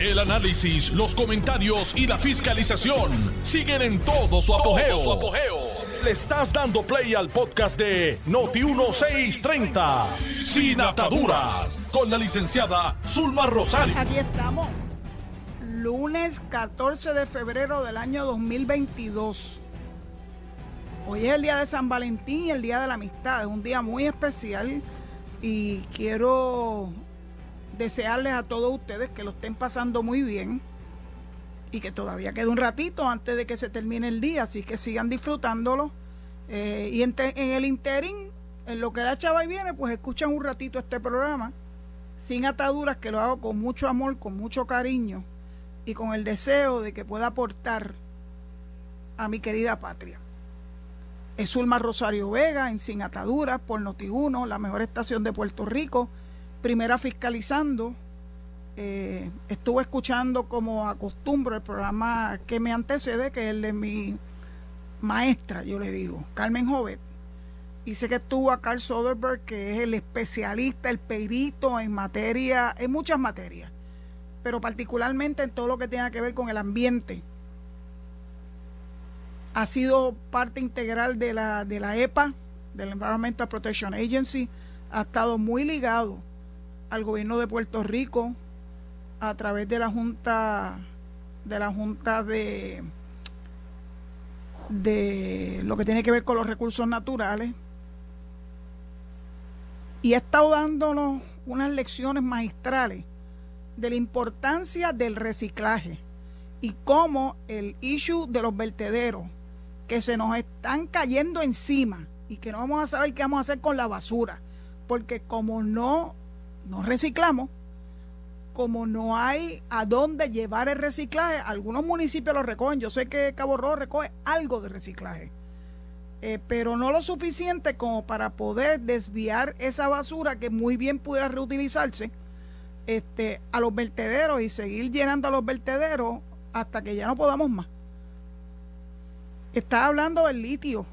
El análisis, los comentarios y la fiscalización siguen en todo su apogeo. Le estás dando play al podcast de Noti1630, Sin Ataduras, con la licenciada Zulma Rosario. Aquí estamos, lunes 14 de febrero del año 2022. Hoy es el día de San Valentín y el día de la amistad. Es un día muy especial y quiero desearles a todos ustedes que lo estén pasando muy bien y que todavía queda un ratito antes de que se termine el día, así que sigan disfrutándolo. Eh, y en, el interín, en lo que da chava y viene, pues escuchan un ratito este programa, sin ataduras, que lo hago con mucho amor, con mucho cariño y con el deseo de que pueda aportar a mi querida patria. Es Zulma Rosario Vega en Sin Ataduras por Noti1, la mejor estación de Puerto Rico, primera fiscalizando. Eh, estuve escuchando como acostumbro el programa que me antecede, que es el de mi maestra, yo le digo, Carmen Jovet. Y sé que estuvo a Carl Soderberg, que es el especialista, el perito en materia, en muchas materias, pero particularmente en todo lo que tenga que ver con el ambiente ha sido parte integral de la, de la EPA, del Environmental Protection Agency, ha estado muy ligado al gobierno de Puerto Rico a través de la Junta de la Junta de de lo que tiene que ver con los recursos naturales. Y ha estado dándonos unas lecciones magistrales de la importancia del reciclaje y cómo el issue de los vertederos que se nos están cayendo encima y que no vamos a saber qué vamos a hacer con la basura, porque como no, no reciclamos, como no hay a dónde llevar el reciclaje, algunos municipios lo recogen, yo sé que Cabo Rojo recoge algo de reciclaje, eh, pero no lo suficiente como para poder desviar esa basura que muy bien pudiera reutilizarse este, a los vertederos y seguir llenando a los vertederos hasta que ya no podamos más. Está hablando del litio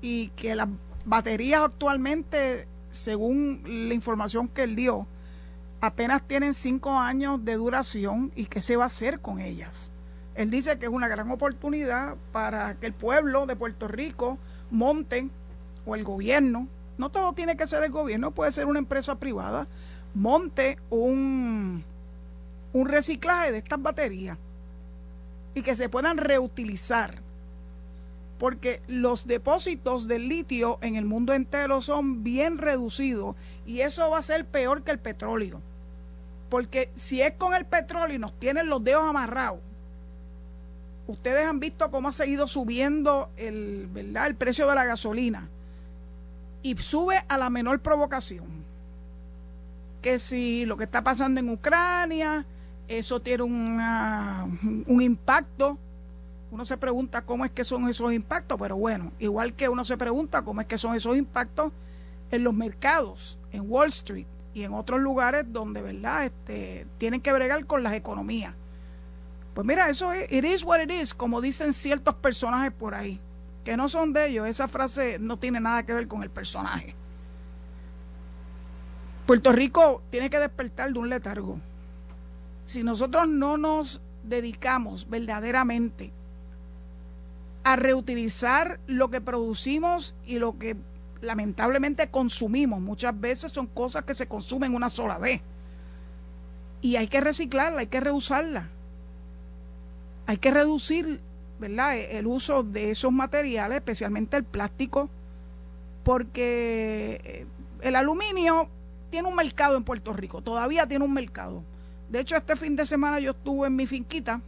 y que las baterías actualmente, según la información que él dio, apenas tienen cinco años de duración y qué se va a hacer con ellas. Él dice que es una gran oportunidad para que el pueblo de Puerto Rico monte, o el gobierno, no todo tiene que ser el gobierno, puede ser una empresa privada, monte un, un reciclaje de estas baterías y que se puedan reutilizar porque los depósitos de litio en el mundo entero son bien reducidos y eso va a ser peor que el petróleo. Porque si es con el petróleo y nos tienen los dedos amarrados, ustedes han visto cómo ha seguido subiendo el, ¿verdad? el precio de la gasolina y sube a la menor provocación. Que si lo que está pasando en Ucrania, eso tiene un impacto uno se pregunta cómo es que son esos impactos, pero bueno, igual que uno se pregunta cómo es que son esos impactos en los mercados, en Wall Street y en otros lugares donde, ¿verdad?, este, tienen que bregar con las economías. Pues mira, eso es, it is what it is, como dicen ciertos personajes por ahí, que no son de ellos, esa frase no tiene nada que ver con el personaje. Puerto Rico tiene que despertar de un letargo. Si nosotros no nos dedicamos verdaderamente a reutilizar lo que producimos y lo que lamentablemente consumimos. Muchas veces son cosas que se consumen una sola vez. Y hay que reciclarla, hay que reusarla. Hay que reducir ¿verdad? E-, el uso de esos materiales, especialmente el plástico, porque eh, el aluminio tiene un mercado en Puerto Rico, todavía tiene un mercado. De hecho, este fin de semana yo estuve en mi finquita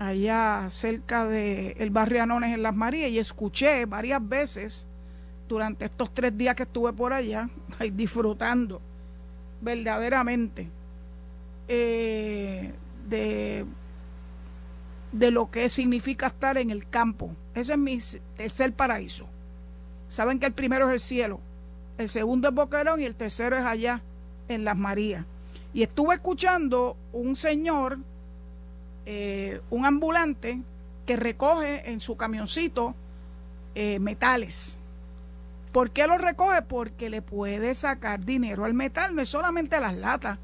allá cerca del el barrio Anones en Las Marías y escuché varias veces durante estos tres días que estuve por allá, disfrutando verdaderamente eh, de, de lo que significa estar en el campo. Ese es mi tercer paraíso. Saben que el primero es el cielo, el segundo es Boquerón y el tercero es allá en Las Marías. Y estuve escuchando un señor eh, un ambulante que recoge en su camioncito eh, metales. ¿Por qué lo recoge? Porque le puede sacar dinero al metal, no es solamente las latas.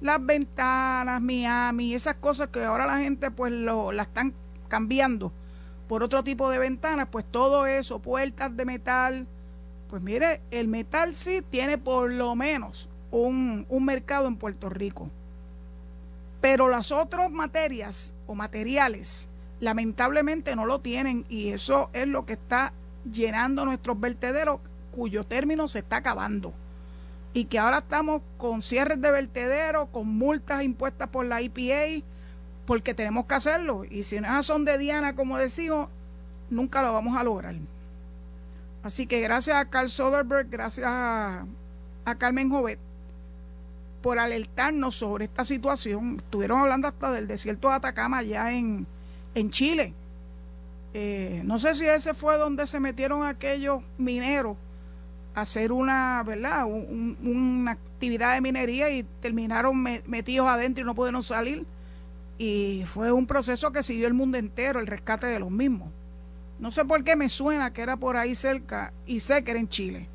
las ventanas, Miami, esas cosas que ahora la gente pues lo, la están cambiando por otro tipo de ventanas, pues todo eso, puertas de metal, pues mire, el metal sí tiene por lo menos un, un mercado en Puerto Rico. Pero las otras materias o materiales lamentablemente no lo tienen y eso es lo que está llenando nuestros vertederos cuyo término se está acabando y que ahora estamos con cierres de vertederos, con multas impuestas por la EPA, porque tenemos que hacerlo. Y si no son de Diana, como decimos, nunca lo vamos a lograr. Así que gracias a Carl Soderberg, gracias a, Carmen Jovet por alertarnos sobre esta situación. Estuvieron hablando hasta del desierto de Atacama allá en, en Chile. Eh, no sé si ese fue donde se metieron aquellos mineros a hacer una, ¿verdad? una actividad de minería y terminaron metidos adentro y no pudieron salir. Y fue un proceso que siguió el mundo entero, el rescate de los mismos. No sé por qué me suena que era por ahí cerca y sé que era en Chile.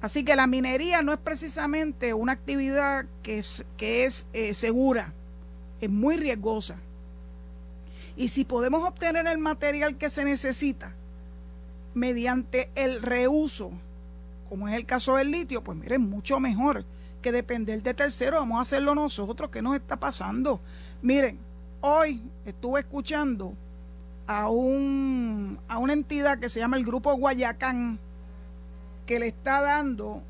Así que la minería no es precisamente una actividad que es, que es eh, segura, es muy riesgosa. Y si podemos obtener el material que se necesita mediante el reuso, como es el caso del litio, pues miren, mucho mejor que depender de tercero, vamos a hacerlo nosotros. ¿Qué nos está pasando? Miren, hoy estuve escuchando a, un, a una entidad que se llama el Grupo Guayacán, que le está dando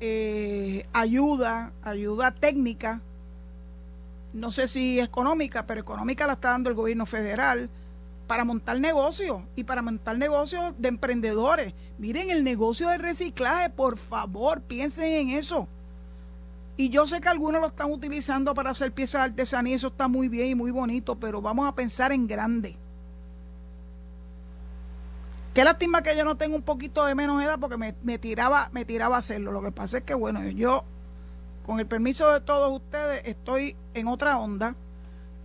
eh, ayuda, ayuda técnica, no sé si económica, pero económica la está dando el gobierno federal para montar negocios y para montar negocios de emprendedores. Miren el negocio de reciclaje, por favor, piensen en eso. Y yo sé que algunos lo están utilizando para hacer piezas de artesanía, eso está muy bien y muy bonito, pero vamos a pensar en grande. Qué lástima que yo no tengo un poquito de menos edad porque me, tiraba, me tiraba a hacerlo. Lo que pasa es que, bueno, yo, con el permiso de todos ustedes, estoy en otra onda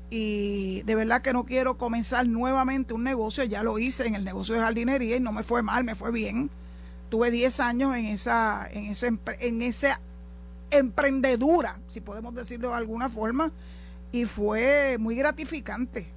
y de verdad que no quiero comenzar nuevamente un negocio. Ya lo hice en el negocio de jardinería y no me fue mal, me fue bien. Tuve 10 años en esa, en ese, en esa emprendedura, si podemos decirlo de alguna forma, y fue muy gratificante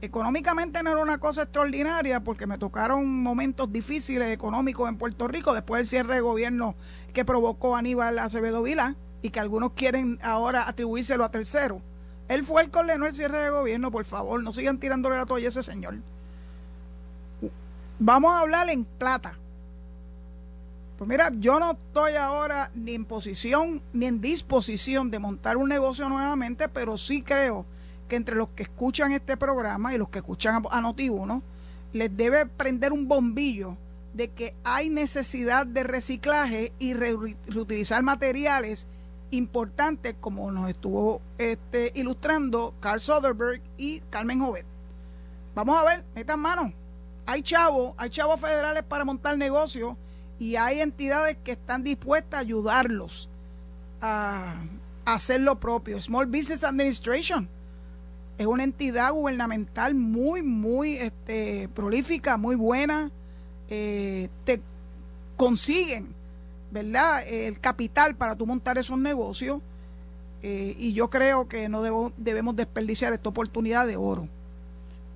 económicamente no era una cosa extraordinaria porque me tocaron momentos difíciles económicos en Puerto Rico después del cierre de gobierno que provocó Aníbal Acevedo Vila y que algunos quieren ahora atribuírselo a tercero. Él fue el que ordenó el cierre de gobierno, por favor, no sigan tirándole la toalla a ese señor. Vamos a hablar en plata. Pues mira, yo no estoy ahora ni en posición ni en disposición de montar un negocio nuevamente, pero sí creo que entre los que escuchan este programa y los que escuchan a, Noti1, les debe prender un bombillo de que hay necesidad de reciclaje y reutilizar materiales importantes como nos estuvo este, ilustrando Carl Soderberg y Carmen Jovet. Vamos a ver, metan mano. Hay chavos, hay chavos federales para montar negocios y hay entidades que están dispuestas a ayudarlos a hacer lo propio. Small Business Administration es una entidad gubernamental muy, muy este, prolífica, muy buena. Eh, te consiguen, ¿verdad?, el capital para tú montar esos negocios. Eh, y yo creo que no debemos desperdiciar esta oportunidad de oro.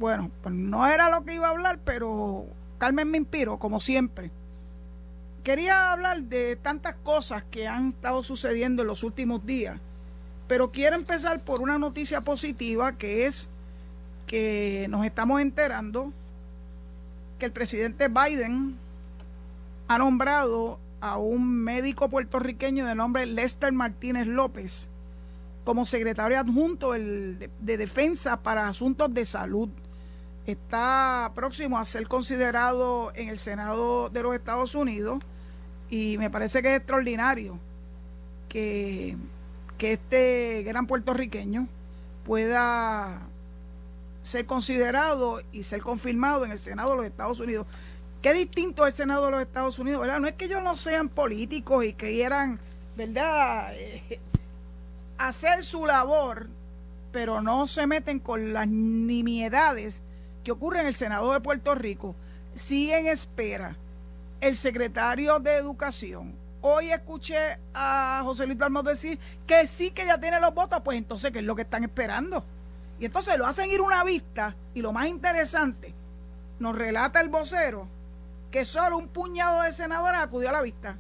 Bueno, pues no era lo que iba a hablar, pero Carmen me inspiró, como siempre. Quería hablar de tantas cosas que han estado sucediendo en los últimos días pero quiero empezar por una noticia positiva que es que nos estamos enterando que el presidente Biden ha nombrado a un médico puertorriqueño de nombre Lester Martínez López como secretario adjunto de, Defensa para Asuntos de Salud. Está próximo a ser considerado en el Senado de los Estados Unidos y me parece que es extraordinario que que este gran puertorriqueño pueda ser considerado y ser confirmado en el Senado de los Estados Unidos. Qué distinto es el Senado de los Estados Unidos, ¿verdad? No es que ellos no sean políticos y quieran, ¿verdad?, eh, hacer su labor, pero no se meten con las nimiedades que ocurren en el Senado de Puerto Rico. Sí en espera el secretario de Educación Hoy escuché a José Luis Dalmau decir que sí que ya tiene los votos, pues entonces, ¿qué es lo que están esperando? Y entonces lo hacen ir una vista y lo más interesante, nos relata el vocero que solo un puñado de senadores acudió a la vista.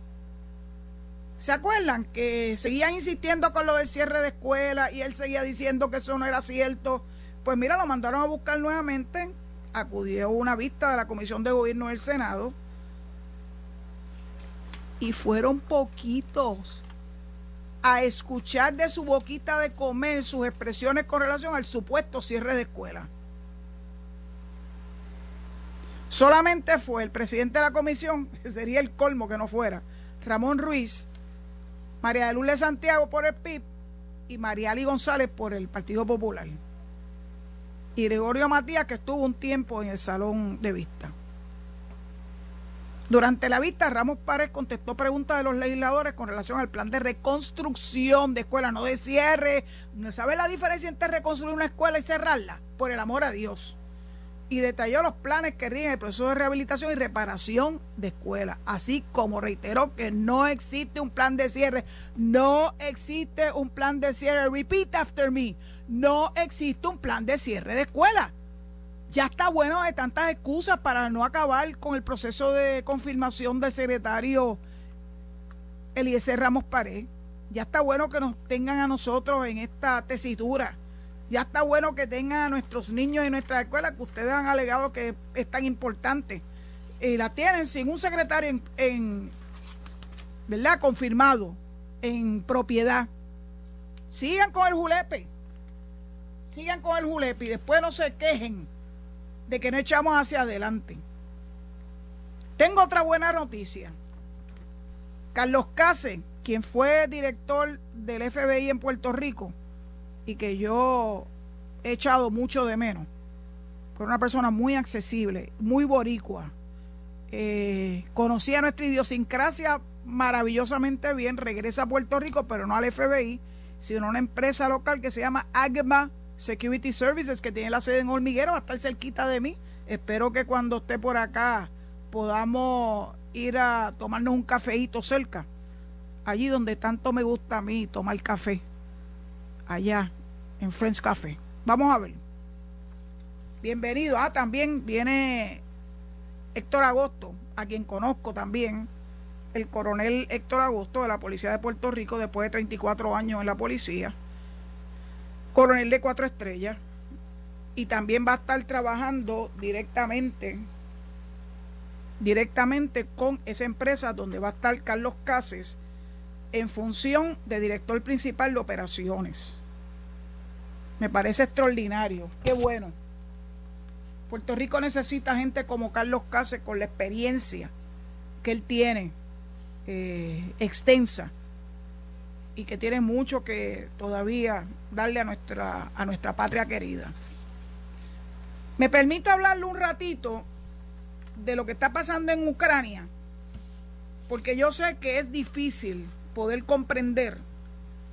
¿Se acuerdan que seguían insistiendo con lo del cierre de escuela y él seguía diciendo que eso no era cierto? Pues mira, lo mandaron a buscar nuevamente, acudió una vista de la Comisión de Gobierno del Senado y fueron poquitos a escuchar de su boquita de comer sus expresiones con relación al supuesto cierre de escuela. Solamente fue el presidente de la comisión, que sería el colmo que no fuera, Ramón Ruiz, María de Lourdes Santiago por el PIB y María González por el Partido Popular. Y Gregorio Matías, que estuvo un tiempo en el salón de vista. Durante la vista, Ramos Párez contestó preguntas de los legisladores con relación al plan de reconstrucción de escuelas, no de cierre. ¿Sabe la diferencia entre reconstruir una escuela y cerrarla? Por el amor a Dios. Y detalló los planes que rigen el proceso de rehabilitación y reparación de escuelas, así como reiteró que no existe un plan de cierre. No existe un plan de cierre. Repeat after me. No existe un plan de cierre de escuela ya está bueno de tantas excusas para no acabar con el proceso de confirmación del secretario Eliezer Ramos Pared. Ya está bueno que nos tengan a nosotros en esta tesitura. Ya está bueno que tengan a nuestros niños en nuestra escuela que ustedes han alegado que es tan importante. Y la tienen sin un secretario en ¿verdad? Confirmado, en propiedad. Sigan con el julepe. Sigan con el julepe y después no se quejen de que no echamos hacia adelante. Tengo otra buena noticia. Carlos Case, quien fue director del FBI en Puerto Rico y que yo he echado mucho de menos, fue una persona muy accesible, muy boricua. Eh, conocía nuestra idiosincrasia maravillosamente bien, regresa a Puerto Rico, pero no al FBI, sino a una empresa local que se llama AGMA Security Services, que tiene la sede en Hormiguero, va a estar cerquita de mí. Espero que cuando esté por acá podamos ir a tomarnos un cafeíto cerca, allí donde tanto me gusta a mí tomar café, allá en Friends Café. Vamos a ver. Bienvenido. Ah, también viene Héctor Agosto, a quien conozco también, el coronel Héctor Agosto de la Policía de Puerto Rico, después de 34 años en la policía coronel de cuatro estrellas, y también va a estar trabajando directamente directamente con esa empresa donde va a estar Carlos Cases en función de director principal de operaciones. Me parece extraordinario, qué bueno. Puerto Rico necesita gente como Carlos Cases con la experiencia que él tiene eh, extensa y que tiene mucho que todavía darle a nuestra, a nuestra patria querida. Me permito hablarle un ratito de lo que está pasando en Ucrania, porque yo sé que es difícil poder comprender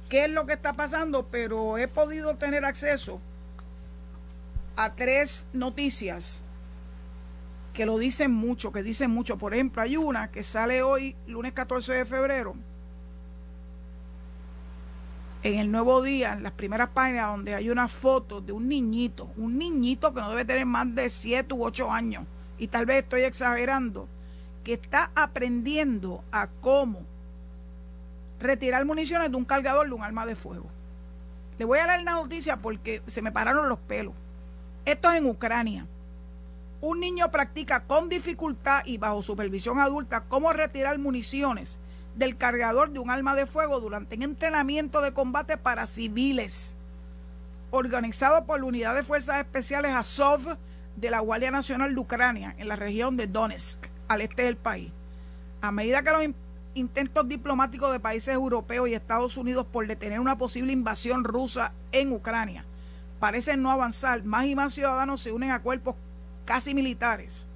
qué es lo que está pasando, pero he podido tener acceso a tres noticias que lo dicen mucho, que dicen mucho. Por ejemplo, hay una que sale hoy, lunes 14 de febrero, en el nuevo día, en las primeras páginas, donde hay una foto de un niñito, un niñito que no debe tener más de 7 u 8 años, y tal vez estoy exagerando, que está aprendiendo a cómo retirar municiones de un cargador de un arma de fuego. Le voy a dar la noticia porque se me pararon los pelos. Esto es en Ucrania. Un niño practica con dificultad y bajo supervisión adulta cómo retirar municiones del cargador de un arma de fuego durante un entrenamiento de combate para civiles, organizado por la Unidad de Fuerzas Especiales Azov de la Guardia Nacional de Ucrania en la región de Donetsk, al este del país. A medida que los intentos diplomáticos de países europeos y Estados Unidos por detener una posible invasión rusa en Ucrania parecen no avanzar, más y más ciudadanos se unen a cuerpos casi militares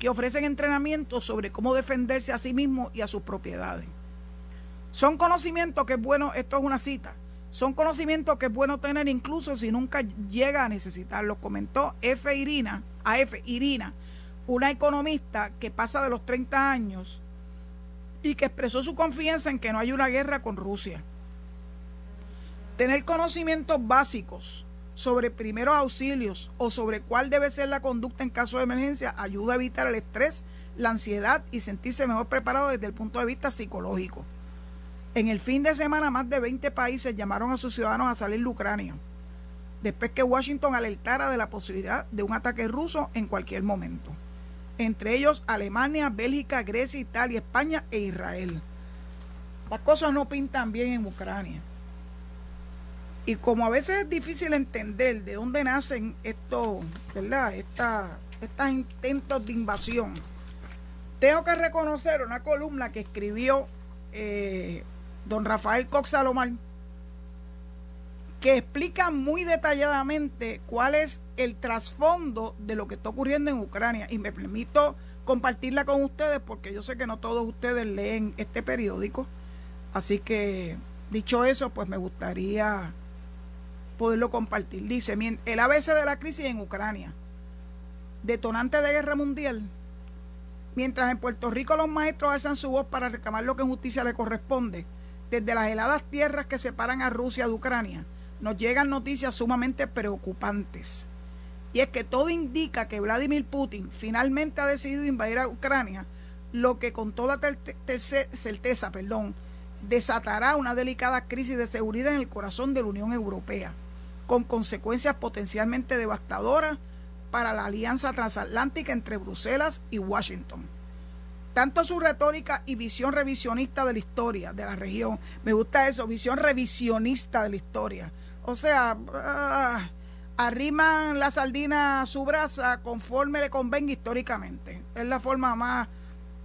que ofrecen entrenamiento sobre cómo defenderse a sí mismos y a sus propiedades. Son conocimientos que es bueno, esto es una cita, son conocimientos que es bueno tener incluso si nunca llega a necesitarlos, comentó F. Irina, a F. Irina, una economista que pasa de los 30 años y que expresó su confianza en que no hay una guerra con Rusia. Tener conocimientos básicos sobre primeros auxilios o sobre cuál debe ser la conducta en caso de emergencia ayuda a evitar el estrés, la ansiedad y sentirse mejor preparado desde el punto de vista psicológico. En el fin de semana, más de 20 países llamaron a sus ciudadanos a salir de Ucrania, después que Washington alertara de la posibilidad de un ataque ruso en cualquier momento. Entre ellos Alemania, Bélgica, Grecia, Italia, España e Israel. Las cosas no pintan bien en Ucrania. Y como a veces es difícil entender de dónde nacen estos, ¿verdad? estos intentos de invasión, tengo que reconocer una columna que escribió eh, don Rafael Cox Salomar, que explica muy detalladamente cuál es el trasfondo de lo que está ocurriendo en Ucrania. Y me permito compartirla con ustedes porque yo sé que no todos ustedes leen este periódico. Así que, dicho eso, pues me gustaría poderlo compartir. Dice, el ABC de la crisis en Ucrania, detonante de guerra mundial, mientras en Puerto Rico los maestros alzan su voz para reclamar lo que en justicia le corresponde, desde las heladas tierras que separan a Rusia de Ucrania, nos llegan noticias sumamente preocupantes. Y es que todo indica que Vladimir Putin finalmente ha decidido invadir a Ucrania, lo que con toda certeza perdón, desatará una delicada crisis de seguridad en el corazón de la Unión Europea, con consecuencias potencialmente devastadoras para la alianza transatlántica entre Bruselas y Washington. Tanto su retórica y visión revisionista de la historia de la región, me gusta eso, visión revisionista de la historia. O sea, ah, arriman la sardina a su brasa conforme le convenga históricamente. Es la forma más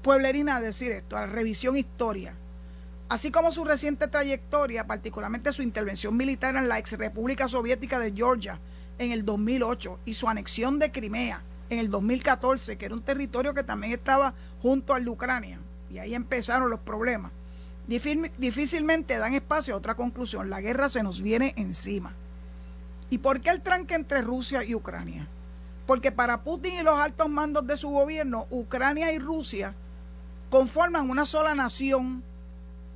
pueblerina de decir esto, la revisión historia. Así como su reciente trayectoria, particularmente su intervención militar en la ex República Soviética de Georgia en el 2008 y su anexión de Crimea en el 2014, que era un territorio que también estaba junto al de Ucrania. Y ahí empezaron los problemas. Difícilmente dan espacio a otra conclusión. La guerra se nos viene encima. ¿Y por qué el tranque entre Rusia y Ucrania? Porque para Putin y los altos mandos de su gobierno, Ucrania y Rusia conforman una sola nación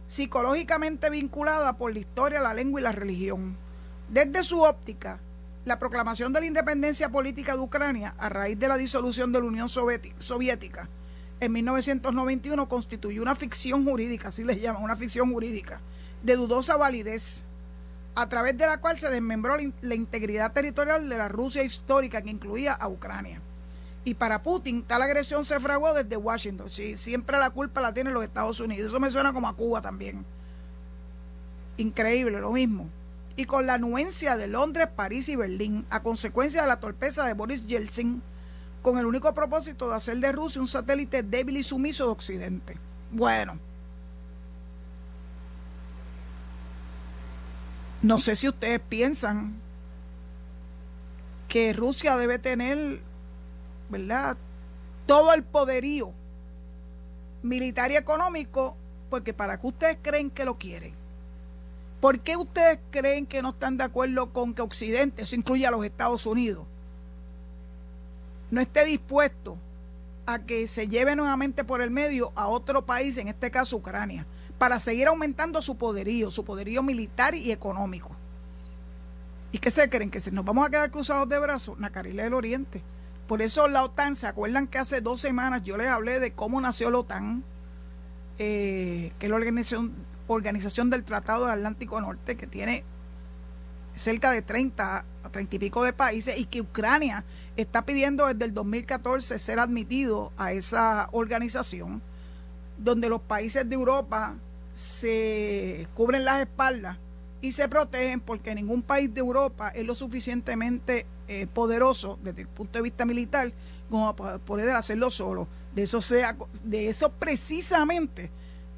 psicológicamente vinculada por la historia, la lengua y la religión. Desde su óptica, la proclamación de la independencia política de Ucrania a raíz de la disolución de la Unión Soviética en 1991 constituyó una ficción jurídica, así les llaman, una ficción jurídica, de dudosa validez, a través de la cual se desmembró la integridad territorial de la Rusia histórica que incluía a Ucrania. Y para Putin, tal agresión se fraguó desde Washington. Sí, siempre la culpa la tienen los Estados Unidos. Eso me suena como a Cuba también. Increíble, lo mismo y con la anuencia de Londres, París y Berlín a consecuencia de la torpeza de Boris Yeltsin, con el único propósito de hacer de Rusia un satélite débil y sumiso de Occidente. Bueno, no sé si ustedes piensan que Rusia debe tener, ¿verdad? Todo el poderío militar y económico, porque para que ustedes creen que lo quieren. ¿Por qué ustedes creen que no están de acuerdo con que Occidente, eso incluye a los Estados Unidos, no esté dispuesto a que se lleve nuevamente por el medio a otro país, en este caso Ucrania, para seguir aumentando su poderío, su poderío militar y económico? ¿Y qué se creen? ¿Que nos vamos a quedar cruzados de brazos? Nacarile del Oriente. Por eso la OTAN, ¿se acuerdan que hace dos semanas yo les hablé de cómo nació la OTAN? Eh, que es la organización organización del Tratado del Atlántico Norte, que tiene cerca de 30 a 30 y pico de países y que Ucrania está pidiendo desde el 2014 ser admitido a esa organización, donde los países de Europa se cubren las espaldas y se protegen porque ningún país de Europa es lo suficientemente eh, poderoso desde el punto de vista militar como para poder hacerlo solo. De eso sea, de eso precisamente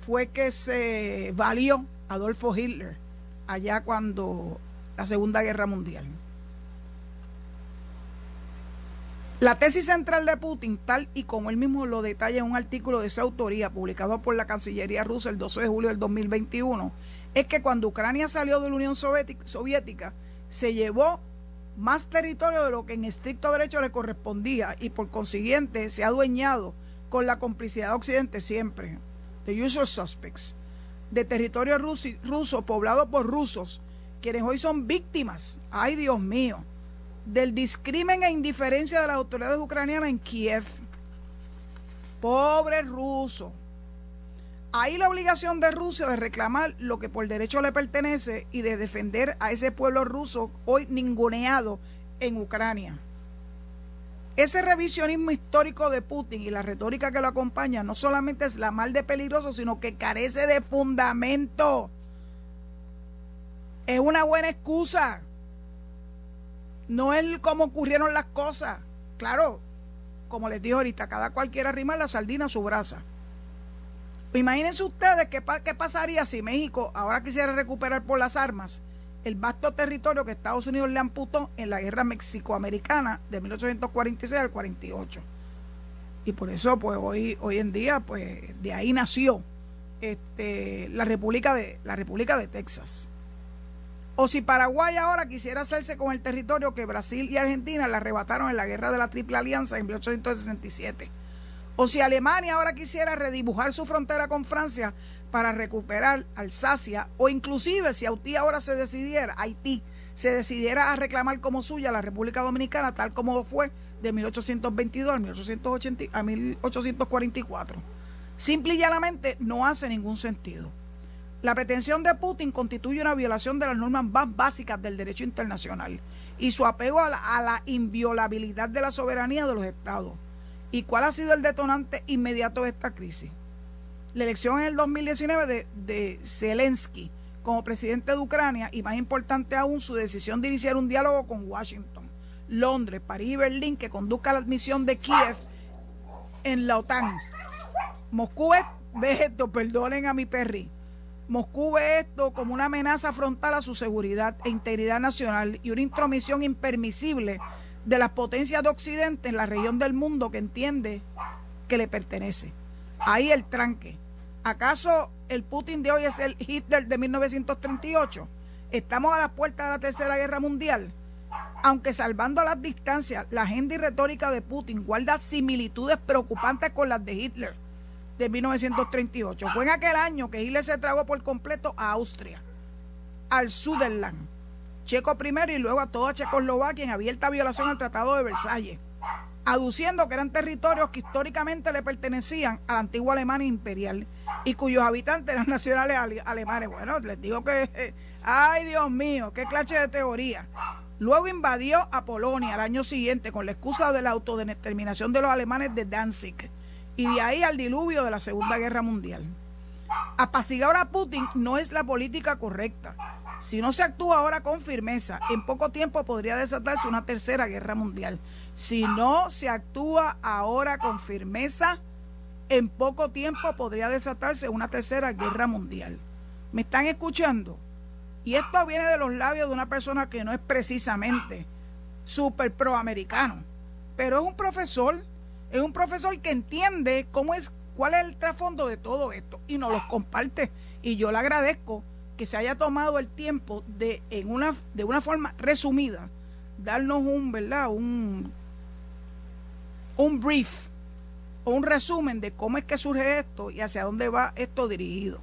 fue que se valió Adolfo Hitler allá cuando la Segunda Guerra Mundial. La tesis central de Putin, tal y como él mismo lo detalla en un artículo de esa autoría publicado por la Cancillería rusa el 12 de julio del 2021, es que cuando Ucrania salió de la Unión Soviética, se llevó más territorio de lo que en estricto derecho le correspondía y por consiguiente se ha adueñado con la complicidad de Occidente siempre the usual suspects, de territorio ruso poblado por rusos, quienes hoy son víctimas, ay Dios mío, del discrimen e indiferencia de las autoridades ucranianas en Kiev. Pobre ruso. Hay la obligación de Rusia de reclamar lo que por derecho le pertenece y de defender a ese pueblo ruso hoy ninguneado en Ucrania. Ese revisionismo histórico de Putin y la retórica que lo acompaña no solamente es la mal de peligroso, sino que carece de fundamento. Es una buena excusa. No es como ocurrieron las cosas. Claro, como les dije ahorita, cada cual quiere arrimar la sardina a su brasa. Imagínense ustedes qué, qué pasaría si México ahora quisiera recuperar por las armas el vasto territorio que Estados Unidos le amputó en la guerra mexicoamericana de 1846 al 48. Y por eso, pues hoy, hoy en día, pues de ahí nació este, la, República de, la República de Texas. O si Paraguay ahora quisiera hacerse con el territorio que Brasil y Argentina le arrebataron en la guerra de la Triple Alianza en 1867. O si Alemania ahora quisiera redibujar su frontera con Francia para recuperar Alsacia, o inclusive si Haití ahora se decidiera, Haití, se decidiera a reclamar como suya la República Dominicana, tal como fue de 1822 a, a 1844. Simple y llanamente no hace ningún sentido. La pretensión de Putin constituye una violación de las normas más básicas del derecho internacional y su apego a la, inviolabilidad de la soberanía de los estados. ¿Y cuál ha sido el detonante inmediato de esta crisis? La elección en el 2019 de, de Zelensky como presidente de Ucrania y más importante aún su decisión de iniciar un diálogo con Washington, Londres, París y Berlín que conduzca a la admisión de Kiev en la OTAN. Moscú ve esto, perdonen a mi perri, Moscú ve esto como una amenaza frontal a su seguridad e integridad nacional y una intromisión impermisible de las potencias de Occidente en la región del mundo que entiende que le pertenece. Ahí el tranque. ¿Acaso el Putin de hoy es el Hitler de 1938? Estamos a la puerta de la Tercera Guerra Mundial. Aunque salvando las distancias, la agenda y retórica de Putin guarda similitudes preocupantes con las de Hitler de 1938. Fue en aquel año que Hitler se tragó por completo a Austria, al Suderland, Checo primero y luego a toda Checoslovaquia en abierta violación al Tratado de Versalles, aduciendo que eran territorios que históricamente le pertenecían a la antigua Alemania imperial y cuyos habitantes eran nacionales alemanes. Bueno, les digo que, ay Dios mío, qué clase de teoría. Luego invadió a Polonia al año siguiente con la excusa de la autodeterminación de los alemanes de Danzig y de ahí al diluvio de la Segunda Guerra Mundial. Apaciguar a Putin no es la política correcta. Si no se actúa ahora con firmeza, en poco tiempo podría desatarse una tercera guerra mundial. Si no se actúa ahora con firmeza, en poco tiempo podría desatarse una tercera guerra mundial. ¿Me están escuchando? Y esto viene de los labios de una persona que no es precisamente súper proamericano, pero es un profesor es un profesor que entiende cómo es, cuál es el trasfondo de todo esto y nos los comparte. Y yo le agradezco que se haya tomado el tiempo de, en una, de una forma resumida, darnos un, ¿verdad? Un, un brief o un resumen de cómo es que surge esto y hacia dónde va esto dirigido.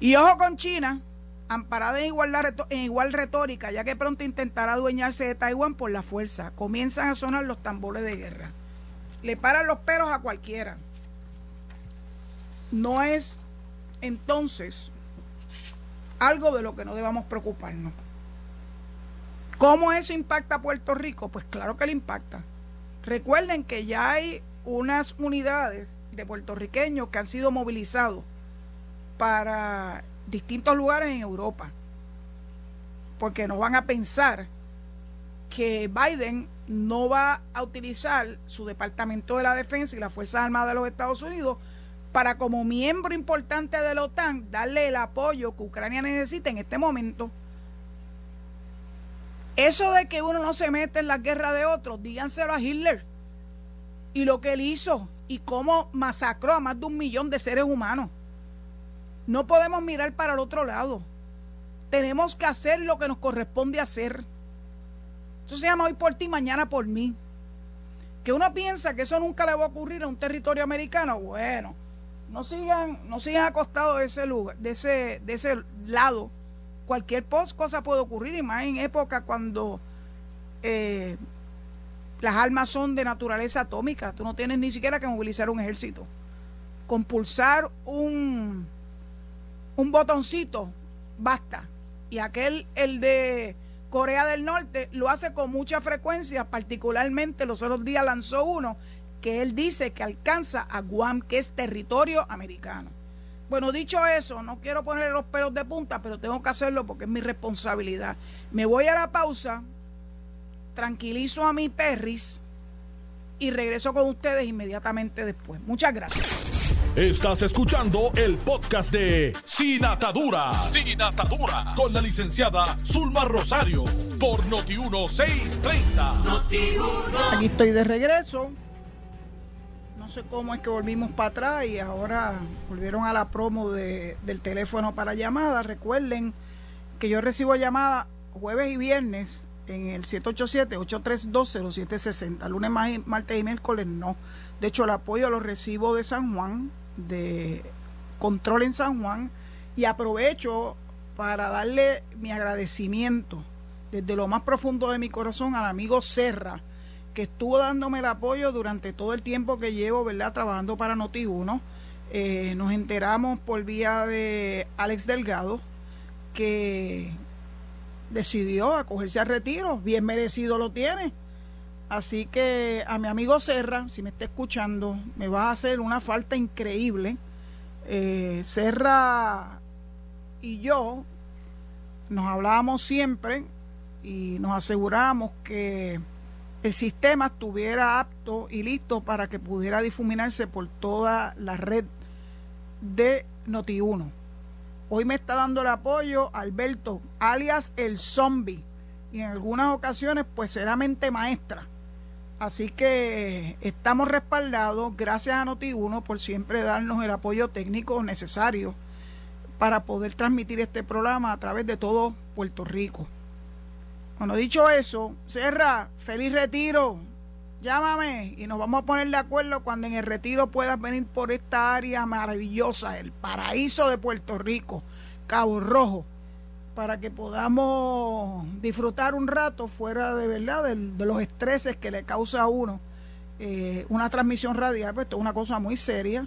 Y ojo con China, amparada en igual, retórica, ya que pronto intentará adueñarse de Taiwán por la fuerza. Comienzan a sonar los tambores de guerra le paran los peros a cualquiera. No es entonces algo de lo que no debamos preocuparnos. ¿Cómo eso impacta a Puerto Rico? Pues claro que le impacta. Recuerden que ya hay unas unidades de puertorriqueños que han sido movilizados para distintos lugares en Europa, porque no van a pensar que Biden no va a utilizar su Departamento de la Defensa y las Fuerzas Armadas de los Estados Unidos para como miembro importante de la OTAN darle el apoyo que Ucrania necesita en este momento. Eso de que uno no se mete en la guerra de otros, díganselo a Hitler y lo que él hizo y cómo masacró a más de un millón de seres humanos. No podemos mirar para el otro lado. Tenemos que hacer lo que nos corresponde hacer. Eso se llama hoy por ti, mañana por mí. Que uno piensa que eso nunca le va a ocurrir a un territorio americano. Bueno, no sigan, no sigan acostados de ese lugar, de ese, de ese lado. Cualquier cosa puede ocurrir, y más en época cuando eh, las armas son de naturaleza atómica. Tú no tienes ni siquiera que movilizar un ejército. Con pulsar un, un botoncito, basta. Y aquel, el de Corea del Norte, lo hace con mucha frecuencia, particularmente los otros días lanzó uno que él dice que alcanza a Guam, que es territorio americano. Bueno, dicho eso, no quiero poner los pelos de punta, pero tengo que hacerlo porque es mi responsabilidad. Me voy a la pausa, tranquilizo a mi perris y regreso con ustedes inmediatamente después. Muchas gracias. Estás escuchando el podcast de Sin Atadura. Sin Atadura. Con la licenciada Zulma Rosario. Por Noti1630. Aquí estoy de regreso no sé cómo es que volvimos para atrás y ahora volvieron a la promo del teléfono para llamadas. Recuerden que yo recibo llamadas jueves y viernes en el 787-832-0760. Lunes, martes y miércoles no. De hecho, el apoyo lo recibo de San Juan, de Control en San Juan, y aprovecho para darle mi agradecimiento desde lo más profundo de mi corazón al amigo Serra que estuvo dándome el apoyo durante todo el tiempo que llevo, ¿verdad?, trabajando para Noti1. Eh, nos enteramos por vía de Alex Delgado que decidió acogerse al retiro, bien merecido lo tiene. Así que a mi amigo Serra, si me está escuchando, me va a hacer una falta increíble. Eh, Serra y yo nos hablábamos siempre y nos aseguramos que el sistema estuviera apto y listo para que pudiera difuminarse por toda la red de Noti1. Hoy me está dando el apoyo Alberto, alias el zombie, y en algunas ocasiones pues será mente maestra. Así que estamos respaldados, gracias a Noti1 por siempre darnos el apoyo técnico necesario para poder transmitir este programa a través de todo Puerto Rico. Bueno, dicho eso, Serra, feliz retiro. Llámame y nos vamos a poner de acuerdo cuando en el retiro puedas venir por esta área maravillosa, el paraíso de Puerto Rico, Cabo Rojo, para que podamos disfrutar un rato fuera de verdad de, los estreses que le causa a uno eh, una transmisión radial, pues esto es una cosa muy seria.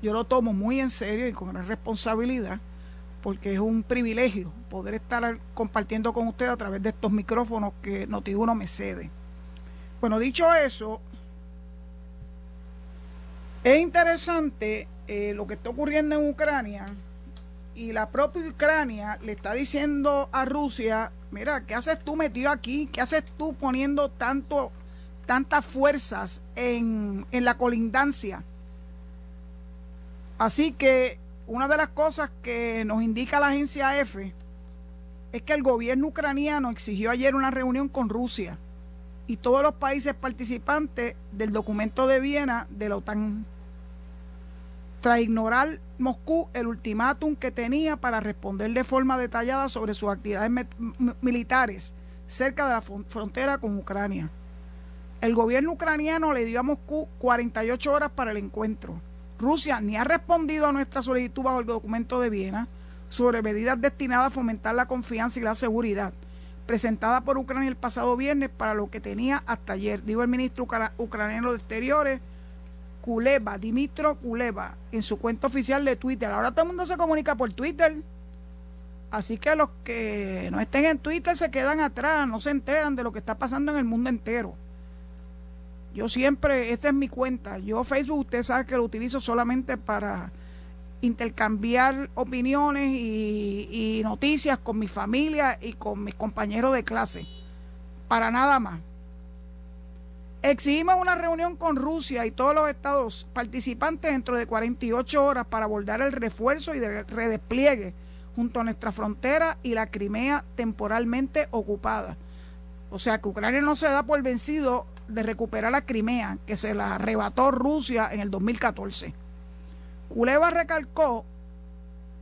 Yo lo tomo muy en serio y con gran responsabilidad porque es un privilegio poder estar compartiendo con usted a través de estos micrófonos que Noti1 me cede. Bueno, dicho eso, es interesante eh, lo que está ocurriendo en Ucrania y la propia Ucrania le está diciendo a Rusia, mira, ¿qué haces tú metido aquí? ¿Qué haces tú poniendo tanto, tantas fuerzas en, en la colindancia? Así que una de las cosas que nos indica la agencia EFE es que el gobierno ucraniano exigió ayer una reunión con Rusia y todos los países participantes del documento de Viena de la OTAN tras ignorar Moscú el ultimátum que tenía para responder de forma detallada sobre sus actividades militares cerca de la frontera con Ucrania. El gobierno ucraniano le dio a Moscú 48 horas para el encuentro Rusia ni ha respondido a nuestra solicitud bajo el documento de Viena sobre medidas destinadas a fomentar la confianza y la seguridad, presentada por Ucrania el pasado viernes para lo que tenía hasta ayer, dijo el ministro ucraniano de Exteriores, Kuleva, Dimitro Kuleva, en su cuenta oficial de Twitter. Ahora todo el mundo se comunica por Twitter. Así que los que no estén en Twitter se quedan atrás, no se enteran de lo que está pasando en el mundo entero. Yo siempre, esa es mi cuenta. Yo Facebook, usted sabe que lo utilizo solamente para intercambiar opiniones y, noticias con mi familia y con mis compañeros de clase. Para nada más. Exigimos una reunión con Rusia y todos los estados participantes dentro de 48 horas para abordar el refuerzo y redespliegue junto a nuestra frontera y la Crimea temporalmente ocupada. O sea que Ucrania no se da por vencido de recuperar la Crimea, que se la arrebató Rusia en el 2014. Kuleva recalcó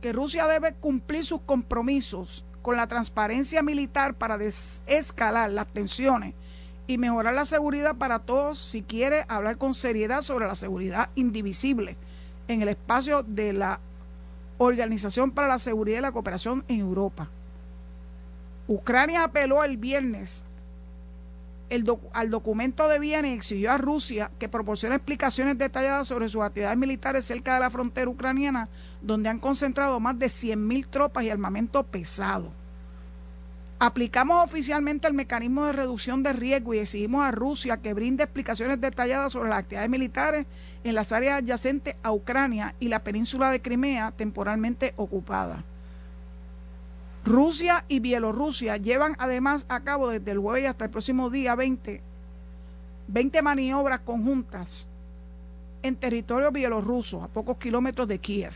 que Rusia debe cumplir sus compromisos con la transparencia militar para desescalar las tensiones y mejorar la seguridad para todos si quiere hablar con seriedad sobre la seguridad indivisible en el espacio de la Organización para la Seguridad y la Cooperación en Europa. Ucrania apeló el viernes al documento de Viena y exigió a Rusia que proporcione explicaciones detalladas sobre sus actividades militares cerca de la frontera ucraniana, donde han concentrado más de 100.000 tropas y armamento pesado. Aplicamos oficialmente el mecanismo de reducción de riesgo y exigimos a Rusia que brinde explicaciones detalladas sobre las actividades militares en las áreas adyacentes a Ucrania y la península de Crimea temporalmente ocupada. Rusia y Bielorrusia llevan además a cabo desde el jueves hasta el próximo día 20, 20 maniobras conjuntas en territorio bielorruso, a pocos kilómetros de Kiev.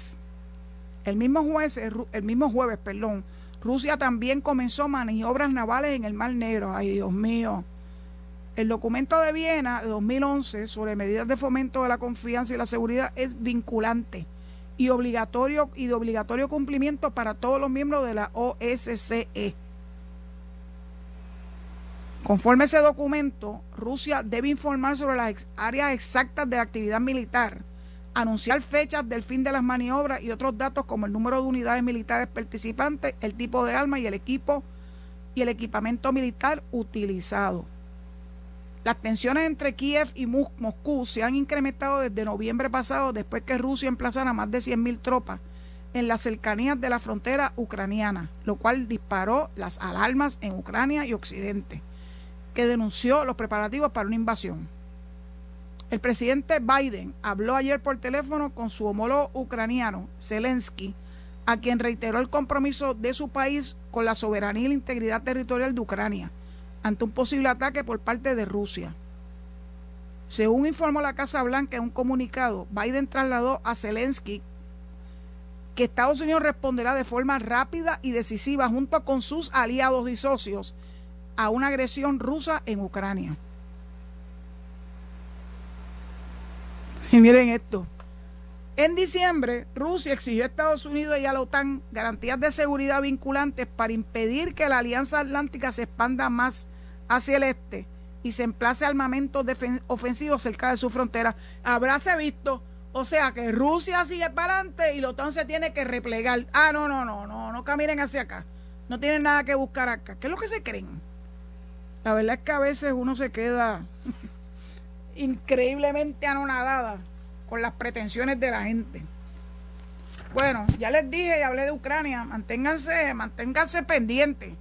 El mismo jueves, el mismo jueves perdón, Rusia también comenzó maniobras navales en el Mar Negro. Ay, Dios mío. El documento de Viena de 2011 sobre medidas de fomento de la confianza y la seguridad es vinculante y obligatorio y de obligatorio cumplimiento para todos los miembros de la OSCE. Conforme ese documento, Rusia debe informar sobre las áreas exactas de la actividad militar, anunciar fechas del fin de las maniobras y otros datos como el número de unidades militares participantes, el tipo de arma y el equipo y el equipamiento militar utilizado. Las tensiones entre Kiev y Moscú se han incrementado desde noviembre pasado después que Rusia emplazara más de 100.000 tropas en las cercanías de la frontera ucraniana, lo cual disparó las alarmas en Ucrania y Occidente, que denunció los preparativos para una invasión. El presidente Biden habló ayer por teléfono con su homólogo ucraniano, Zelensky, a quien reiteró el compromiso de su país con la soberanía y la integridad territorial de Ucrania ante un posible ataque por parte de Rusia. Según informó la Casa Blanca en un comunicado, Biden trasladó a Zelensky que Estados Unidos responderá de forma rápida y decisiva junto con sus aliados y socios a una agresión rusa en Ucrania. Y miren esto. En diciembre, Rusia exigió a Estados Unidos y a la OTAN garantías de seguridad vinculantes para impedir que la Alianza Atlántica se expanda más hacia el este y se emplace armamento ofensivo cerca de su frontera, habráse visto. O sea que Rusia sigue para adelante y la OTAN se tiene que replegar. Ah, no, no, no, no, no caminen hacia acá. No tienen nada que buscar acá. ¿Qué es lo que se creen? La verdad es que a veces uno se queda increíblemente anonadada con las pretensiones de la gente. Bueno, ya les dije y hablé de Ucrania, manténganse, manténganse pendientes.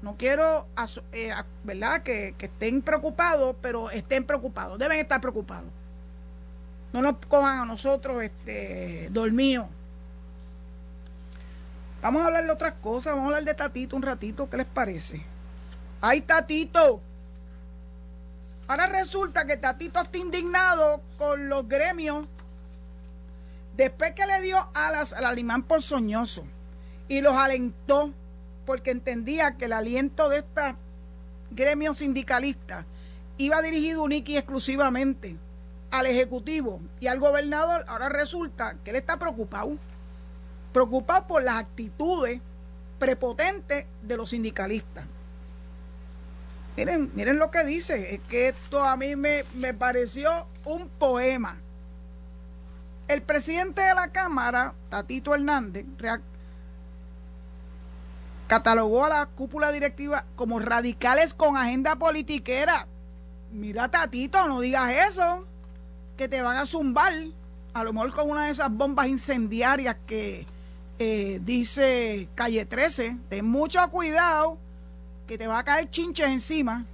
No quiero, eh, ¿verdad?, que, estén preocupados, pero estén preocupados, deben estar preocupados. No nos cojan a nosotros este, dormidos. Vamos a hablar de otras cosas, vamos a hablar de Tatito un ratito, ¿qué les parece? ¡Ay, Tatito! Ahora resulta que Tatito está indignado con los gremios después que le dio alas al alimán por soñoso y los alentó porque entendía que el aliento de esta gremio sindicalista iba dirigido única y exclusivamente al Ejecutivo y al gobernador, ahora resulta que él está preocupado, preocupado por las actitudes prepotentes de los sindicalistas. Miren, miren lo que dice, es que esto a mí me, me pareció un poema. El presidente de la Cámara, Tatito Hernández, catalogó a la cúpula directiva como radicales con agenda politiquera. Mira, Tatito, no digas eso, que te van a zumbar, a lo mejor con una de esas bombas incendiarias que eh, dice Calle 13. Ten mucho cuidado, que te va a caer chinches encima.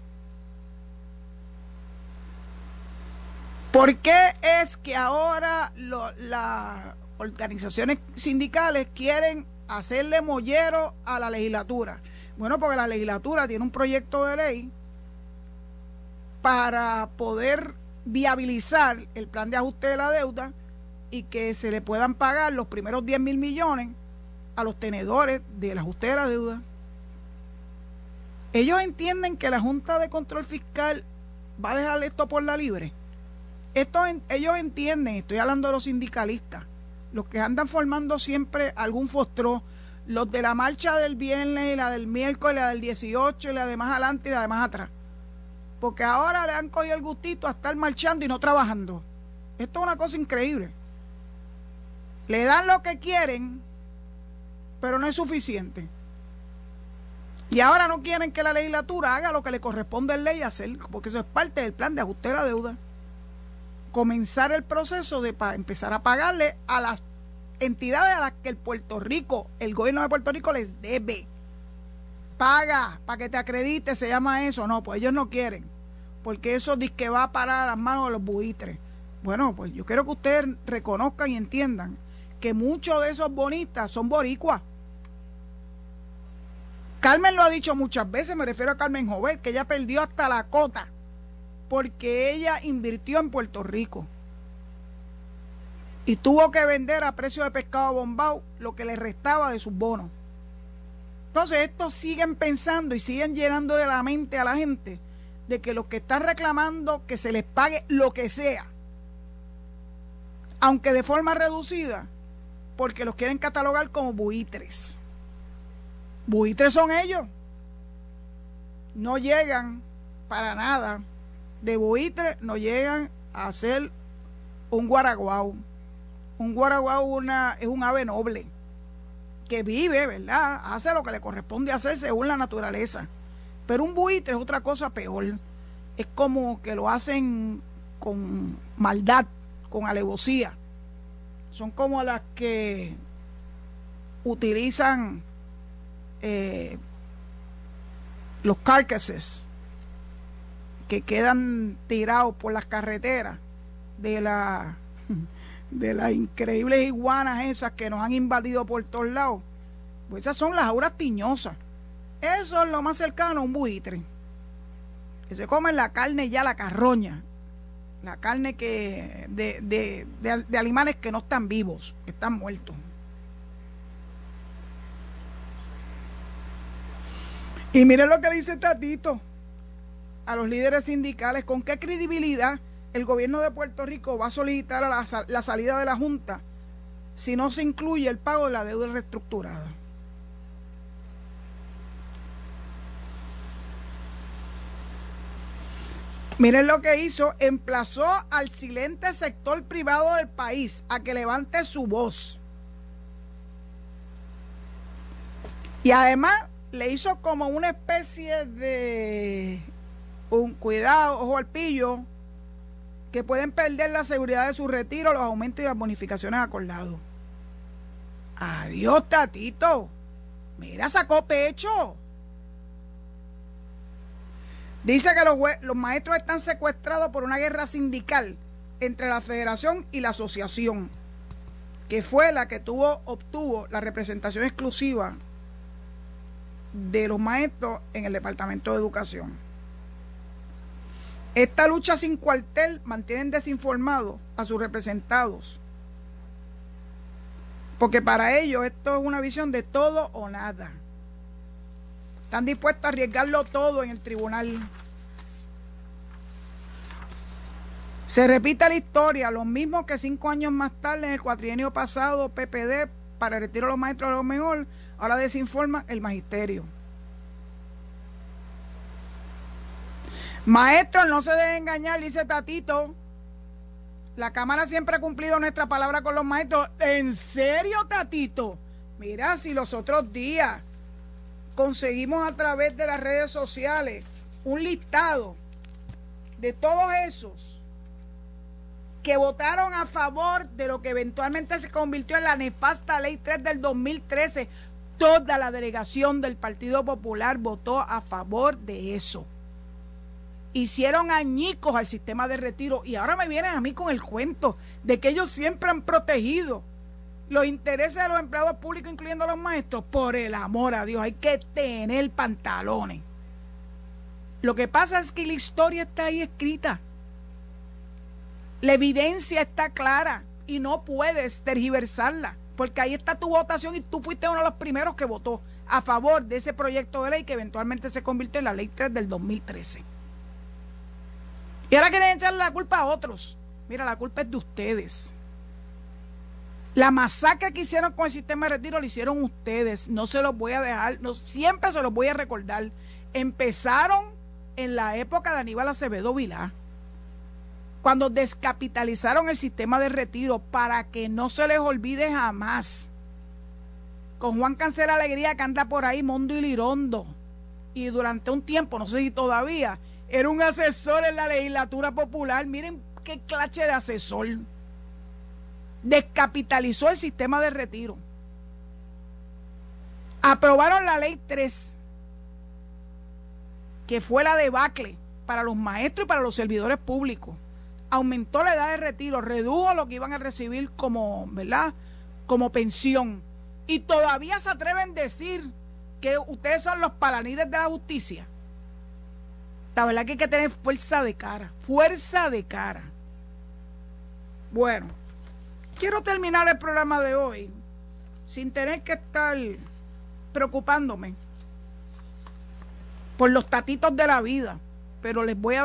¿Por qué es que ahora las organizaciones sindicales quieren hacerle mollero a la legislatura. Bueno, porque la legislatura tiene un proyecto de ley para poder viabilizar el plan de ajuste de la deuda y que se le puedan pagar los primeros 10 mil millones a los tenedores del ajuste de la deuda. Ellos entienden que la Junta de Control Fiscal va a dejar esto por la libre. Esto, ellos entienden, estoy hablando de los sindicalistas, los que andan formando siempre algún fostro, los de la marcha del viernes la del miércoles, la del 18 y la de más adelante y la de más atrás. Porque ahora le han cogido el gustito a estar marchando y no trabajando. Esto es una cosa increíble. Le dan lo que quieren, pero no es suficiente. Y ahora no quieren que la legislatura haga lo que le corresponde en ley hacer, porque eso es parte del plan de ajuste de la deuda. Comenzar el proceso de empezar a pagarle a las entidades a las que el Puerto Rico, el gobierno de Puerto Rico les debe. Paga para que te acredite, se llama eso. No, pues ellos no quieren, porque eso dice que va a parar a las manos de los buitres. Bueno, pues yo quiero que ustedes reconozcan y entiendan que muchos de esos bonistas son boricuas Carmen lo ha dicho muchas veces, me refiero a Carmen Jovet, que ella perdió hasta la cota porque ella invirtió en Puerto Rico y tuvo que vender a precio de pescado bombao lo que le restaba de sus bonos. Entonces, estos siguen pensando y siguen llenándole la mente a la gente de que los que están reclamando que se les pague lo que sea, aunque de forma reducida, porque los quieren catalogar como buitres. Buitres son ellos. No llegan para nada. De buitres no llegan a ser un guaraguau. Un guaraguau una, es un ave noble que vive, ¿verdad? Hace lo que le corresponde hacer según la naturaleza. Pero un buitre es otra cosa peor. Es como que lo hacen con maldad, con alevosía. Son como las que utilizan eh, los carcasses que quedan tirados por las carreteras de la de las increíbles iguanas esas que nos han invadido por todos lados, pues esas son las auras tiñosas. Eso es lo más cercano a un buitre. Que se comen la carne ya, la carroña. La carne que de, de, de animales que no están vivos, que están muertos. Y miren lo que dice Tatito a los líderes sindicales, con qué credibilidad el gobierno de Puerto Rico va a solicitar la, la salida de la Junta si no se incluye el pago de la deuda reestructurada. Miren lo que hizo, emplazó al silente sector privado del país a que levante su voz. Y además le hizo como una especie de un cuidado, ojo al pillo, que pueden perder la seguridad de su retiro, los aumentos y las bonificaciones acordados. Adiós, tatito. Mira, sacó pecho. Dice que los, los maestros están secuestrados por una guerra sindical entre la federación y la asociación, que fue la que tuvo, obtuvo la representación exclusiva de los maestros en el Departamento de Educación. Esta lucha sin cuartel mantiene desinformados a sus representados, porque para ellos esto es una visión de todo o nada. Están dispuestos a arriesgarlo todo en el tribunal. Se repite la historia, los mismos que cinco años más tarde, en el cuatrienio pasado, PPD, para el retiro de los maestros a lo mejor, ahora desinforma el magisterio. Maestro, no se debe engañar, dice Tatito. La Cámara siempre ha cumplido nuestra palabra con los maestros. ¿En serio, Tatito? Mira, si los otros días conseguimos a través de las redes sociales un listado de todos esos que votaron a favor de lo que eventualmente se convirtió en la nefasta ley 3 del 2013, toda la delegación del Partido Popular votó a favor de eso. Hicieron añicos al sistema de retiro y ahora me vienen a mí con el cuento de que ellos siempre han protegido los intereses de los empleados públicos, incluyendo a los maestros. Por el amor a Dios, hay que tener pantalones. Lo que pasa es que la historia está ahí escrita. La evidencia está clara y no puedes tergiversarla porque ahí está tu votación y tú fuiste uno de los primeros que votó a favor de ese proyecto de ley que eventualmente se convirtió en la ley 3 del 2013. Y ahora quieren echarle la culpa a otros. Mira, la culpa es de ustedes. La masacre que hicieron con el sistema de retiro lo hicieron ustedes. No se los voy a dejar, siempre se los voy a recordar. Empezaron en la época de Aníbal Acevedo Vilá. Cuando descapitalizaron el sistema de retiro para que no se les olvide jamás. Con Juan Cancela Alegría que anda por ahí, Mondo y Lirondo. Y durante un tiempo, no sé si todavía, era un asesor en la legislatura popular. Miren qué clase de asesor. Descapitalizó el sistema de retiro. Aprobaron la ley 3, que fue la debacle para los maestros y para los servidores públicos. Aumentó la edad de retiro, redujo lo que iban a recibir como, ¿verdad? Como pensión. Y todavía se atreven a decir que ustedes son los palanides de la justicia. La verdad que hay que tener fuerza de cara, fuerza de cara. Bueno, quiero terminar el programa de hoy sin tener que estar preocupándome por los tatitos de la vida, pero les voy a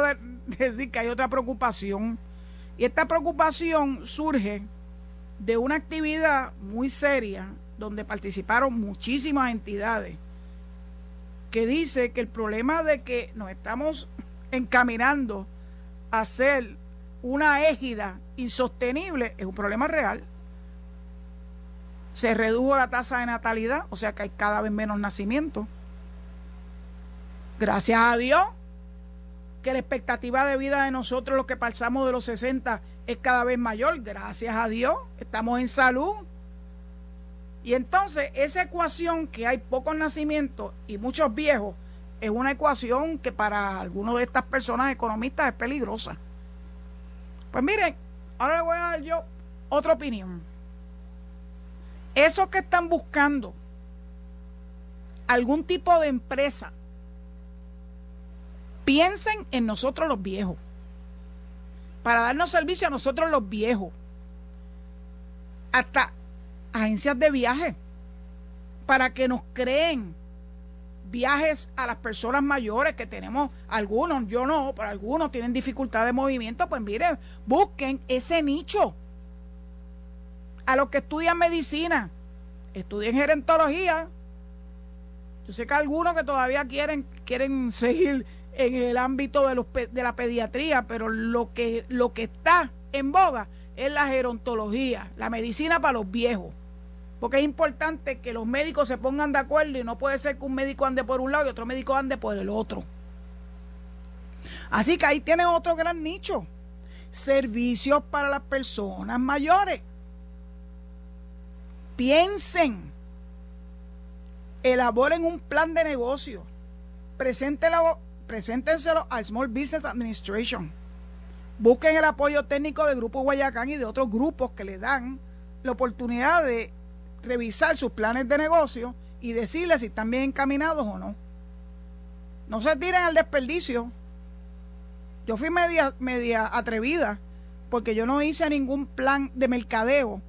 decir que hay otra preocupación. Y esta preocupación surge de una actividad muy seria donde participaron muchísimas entidades, que dice que el problema de que nos estamos encaminando a ser una égida insostenible es un problema real se redujo la tasa de natalidad, o sea que hay cada vez menos nacimientos. Gracias a Dios que la expectativa de vida de nosotros, los que pasamos de los 60, es cada vez mayor. Gracias a Dios, estamos en salud. Y entonces esa ecuación que hay pocos nacimientos y muchos viejos, es una ecuación que para algunos de estas personas economistas es peligrosa. Pues miren, ahora le voy a dar yo otra opinión. Esos que están buscando algún tipo de empresa, piensen en nosotros los viejos, para darnos servicio a nosotros los viejos, hasta agencias de viaje, para que nos creen viajes a las personas mayores que tenemos algunos, yo no, pero algunos tienen dificultad de movimiento, pues miren, busquen ese nicho. A los que estudian medicina, estudien gerontología. Yo sé que algunos que todavía quieren, quieren seguir en el ámbito de, los, de la pediatría, pero lo que, lo que está en boga es la gerontología, la medicina para los viejos. Porque es importante que los médicos se pongan de acuerdo y no puede ser que un médico ande por un lado y otro médico ande por el otro. Así que ahí tiene otro gran nicho. Servicios para las personas mayores piensen, elaboren un plan de negocio, preséntenselo al Small Business Administration, busquen el apoyo técnico del Grupo Guayacán y de otros grupos que le dan la oportunidad de revisar sus planes de negocio y decirles si están bien encaminados o no. No se tiren al desperdicio. Yo fui media, media atrevida porque yo no hice ningún plan de mercadeo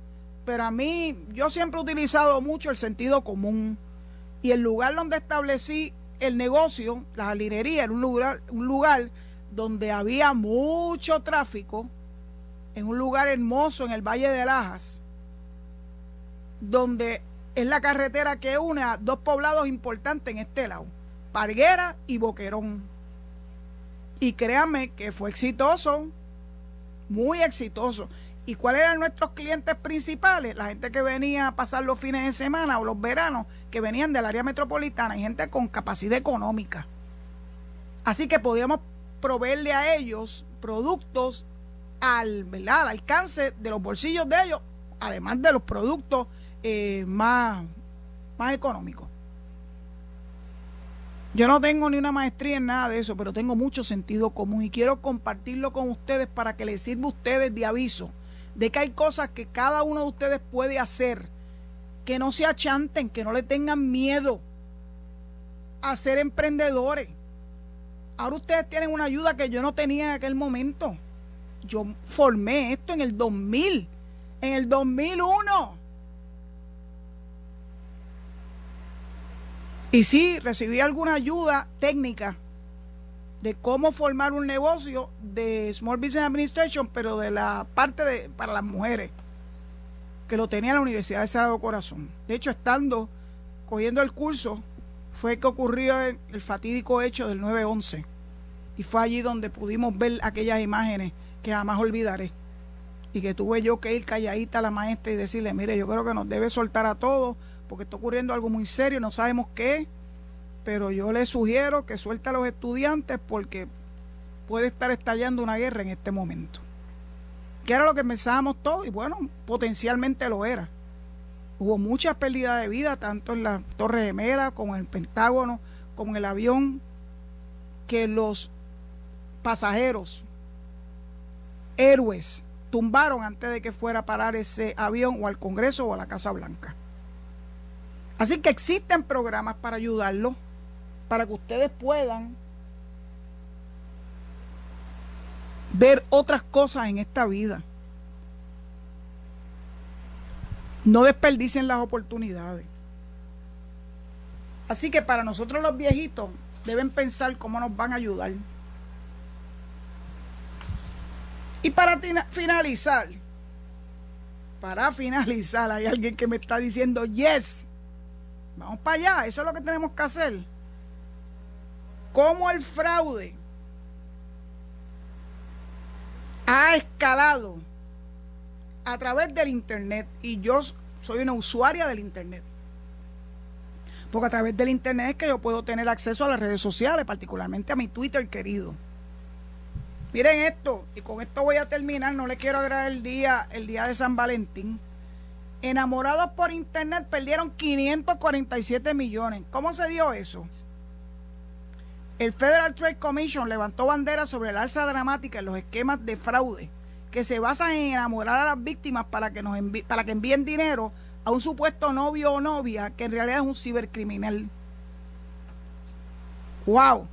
pero a mí yo siempre he utilizado mucho el sentido común y el lugar donde establecí el negocio, la jardinería, era un lugar, un lugar donde había mucho tráfico, en un lugar hermoso en el Valle de Lajas, donde es la carretera que une a dos poblados importantes en este lado, Parguera y Boquerón. Y créanme que fue exitoso, muy exitoso. ¿Y cuáles eran nuestros clientes principales? La gente que venía a pasar los fines de semana o los veranos, que venían del área metropolitana, y gente con capacidad económica. Así que podíamos proveerle a ellos productos al, al alcance de los bolsillos de ellos, además de los productos eh, más, más económicos. Yo no tengo ni una maestría en nada de eso, pero tengo mucho sentido común y quiero compartirlo con ustedes para que les sirva a ustedes de aviso de que hay cosas que cada uno de ustedes puede hacer, que no se achanten, que no le tengan miedo a ser emprendedores. Ahora ustedes tienen una ayuda que yo no tenía en aquel momento. Yo formé esto en el 2000, en el 2001. Y sí, recibí alguna ayuda técnica de cómo formar un negocio de Small Business Administration, pero de la parte de para las mujeres, que lo tenía la Universidad de Sagrado Corazón. De hecho, estando cogiendo el curso, fue que ocurrió el, fatídico hecho del 9-11. Y fue allí donde pudimos ver aquellas imágenes que jamás olvidaré. Y que tuve yo que ir calladita a la maestra y decirle, mire, yo creo que nos debe soltar a todos porque está ocurriendo algo muy serio, no sabemos qué, pero yo le sugiero que suelte a los estudiantes porque puede estar estallando una guerra en este momento. Que era lo que pensábamos todos y bueno, potencialmente lo era. Hubo muchas pérdidas de vida, tanto en la Torre Gemela como en el Pentágono, como en el avión, que los pasajeros, héroes, tumbaron antes de que fuera a parar ese avión o al Congreso o a la Casa Blanca. Así que existen programas para ayudarlos, para que ustedes puedan ver otras cosas en esta vida. No desperdicien las oportunidades. Así que para nosotros los viejitos deben pensar cómo nos van a ayudar. Y para finalizar, para finalizar, hay alguien que me está diciendo, yes, vamos para allá, eso es lo que tenemos que hacer. ¿Cómo el fraude ha escalado a través del Internet y yo soy una usuaria del Internet. Porque a través del Internet es que yo puedo tener acceso a las redes sociales, particularmente a mi Twitter querido. Miren esto, y con esto voy a terminar, no le quiero agregar el día, el día de San Valentín. Enamorados por Internet perdieron 547 millones. ¿Cómo se dio eso? El Federal Trade Commission levantó bandera sobre el alza dramática en los esquemas de fraude que se basan en enamorar a las víctimas para que, nos para que envíen dinero a un supuesto novio o novia que en realidad es un cibercriminal. ¡Wow!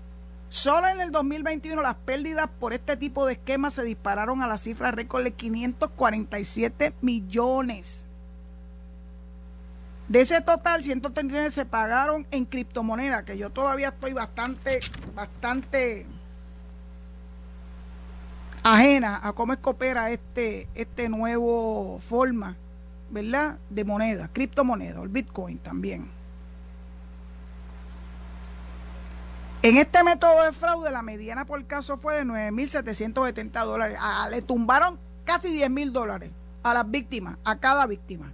Solo en el 2021 las pérdidas por este tipo de esquemas se dispararon a la cifra récord de 547 millones. De ese total, 139 se pagaron en criptomonedas, que yo todavía estoy bastante, bastante ajena a cómo es que opera este, este nuevo forma, ¿verdad? De moneda, criptomoneda, el Bitcoin también. En este método de fraude, la mediana por caso fue de 9.770 dólares. Ah, le tumbaron casi 10.000 dólares a las víctimas, a cada víctima.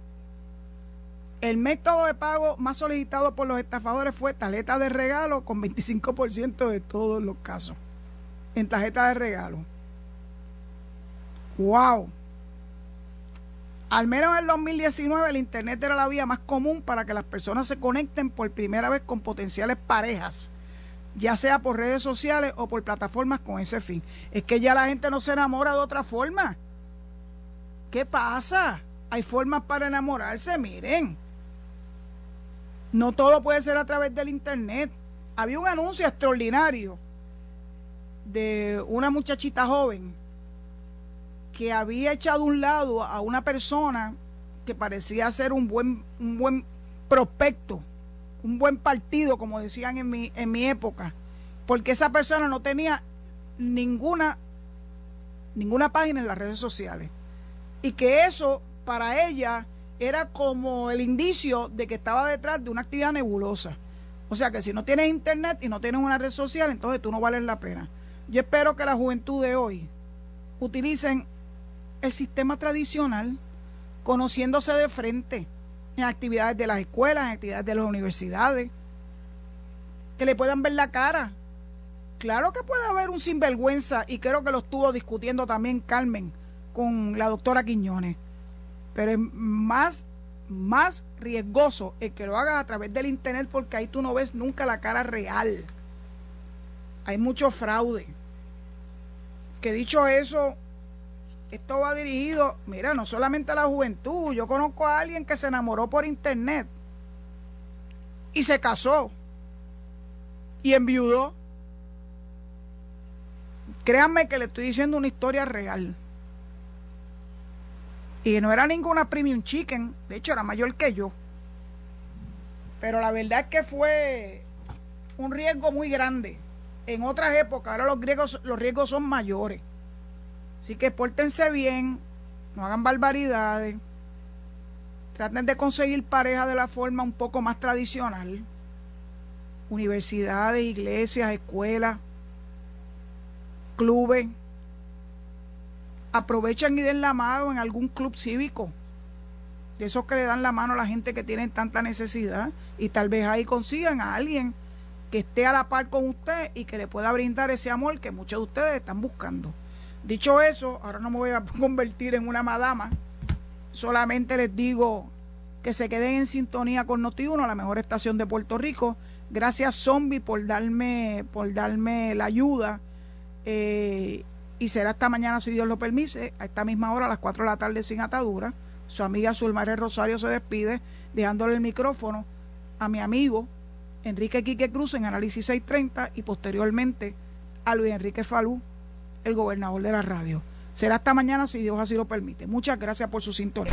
El método de pago más solicitado por los estafadores fue tarjeta de regalo con 25% de todos los casos. En tarjeta de regalo. ¡Wow! Al menos en el 2019 el Internet era la vía más común para que las personas se conecten por primera vez con potenciales parejas, ya sea por redes sociales o por plataformas con ese fin. Es que ya la gente no se enamora de otra forma. ¿Qué pasa? Hay formas para enamorarse, miren. No todo puede ser a través del Internet. Había un anuncio extraordinario de una muchachita joven que había echado un lado a una persona que parecía ser un buen, un buen prospecto, un buen partido, como decían en mi, en mi época, porque esa persona no tenía ninguna, ninguna página en las redes sociales. Y que eso para ella era como el indicio de que estaba detrás de una actividad nebulosa. O sea que si no tienes internet y no tienes una red social, entonces tú no vales la pena. Yo espero que la juventud de hoy utilicen el sistema tradicional, conociéndose de frente en actividades de las escuelas, en actividades de las universidades, que le puedan ver la cara. Claro que puede haber un sinvergüenza y creo que lo estuvo discutiendo también Carmen con la doctora Quiñones pero es más, más riesgoso el que lo hagas a través del internet porque ahí tú no ves nunca la cara real. Hay mucho fraude. Que dicho eso, esto va dirigido, mira, no solamente a la juventud. Yo conozco a alguien que se enamoró por internet y se casó y enviudó. Créanme que le estoy diciendo una historia real. Y no era ninguna premium chicken, de hecho era mayor que yo. Pero la verdad es que fue un riesgo muy grande. En otras épocas, ahora los, griegos, los riesgos son mayores. Así que pórtense bien, no hagan barbaridades. Traten de conseguir pareja de la forma un poco más tradicional. Universidades, iglesias, escuelas, clubes aprovechen y den la mano en algún club cívico. De esos que le dan la mano a la gente que tiene tanta necesidad y tal vez ahí consigan a alguien que esté a la par con usted y que le pueda brindar ese amor que muchos de ustedes están buscando. Dicho eso, ahora no me voy a convertir en una madama, solamente les digo que se queden en sintonía con Noti1, la mejor estación de Puerto Rico. Gracias Zombie por darme, por darme la ayuda. Eh, y será esta mañana, si Dios lo permite, a esta misma hora, a las 4 de la tarde sin atadura. Su amiga Zulmare Rosario se despide, dejándole el micrófono a mi amigo Enrique Quique Cruz en Análisis 630 y posteriormente a Luis Enrique Falú, el gobernador de la radio. Será hasta mañana si Dios así lo permite. Muchas gracias por su sintonía.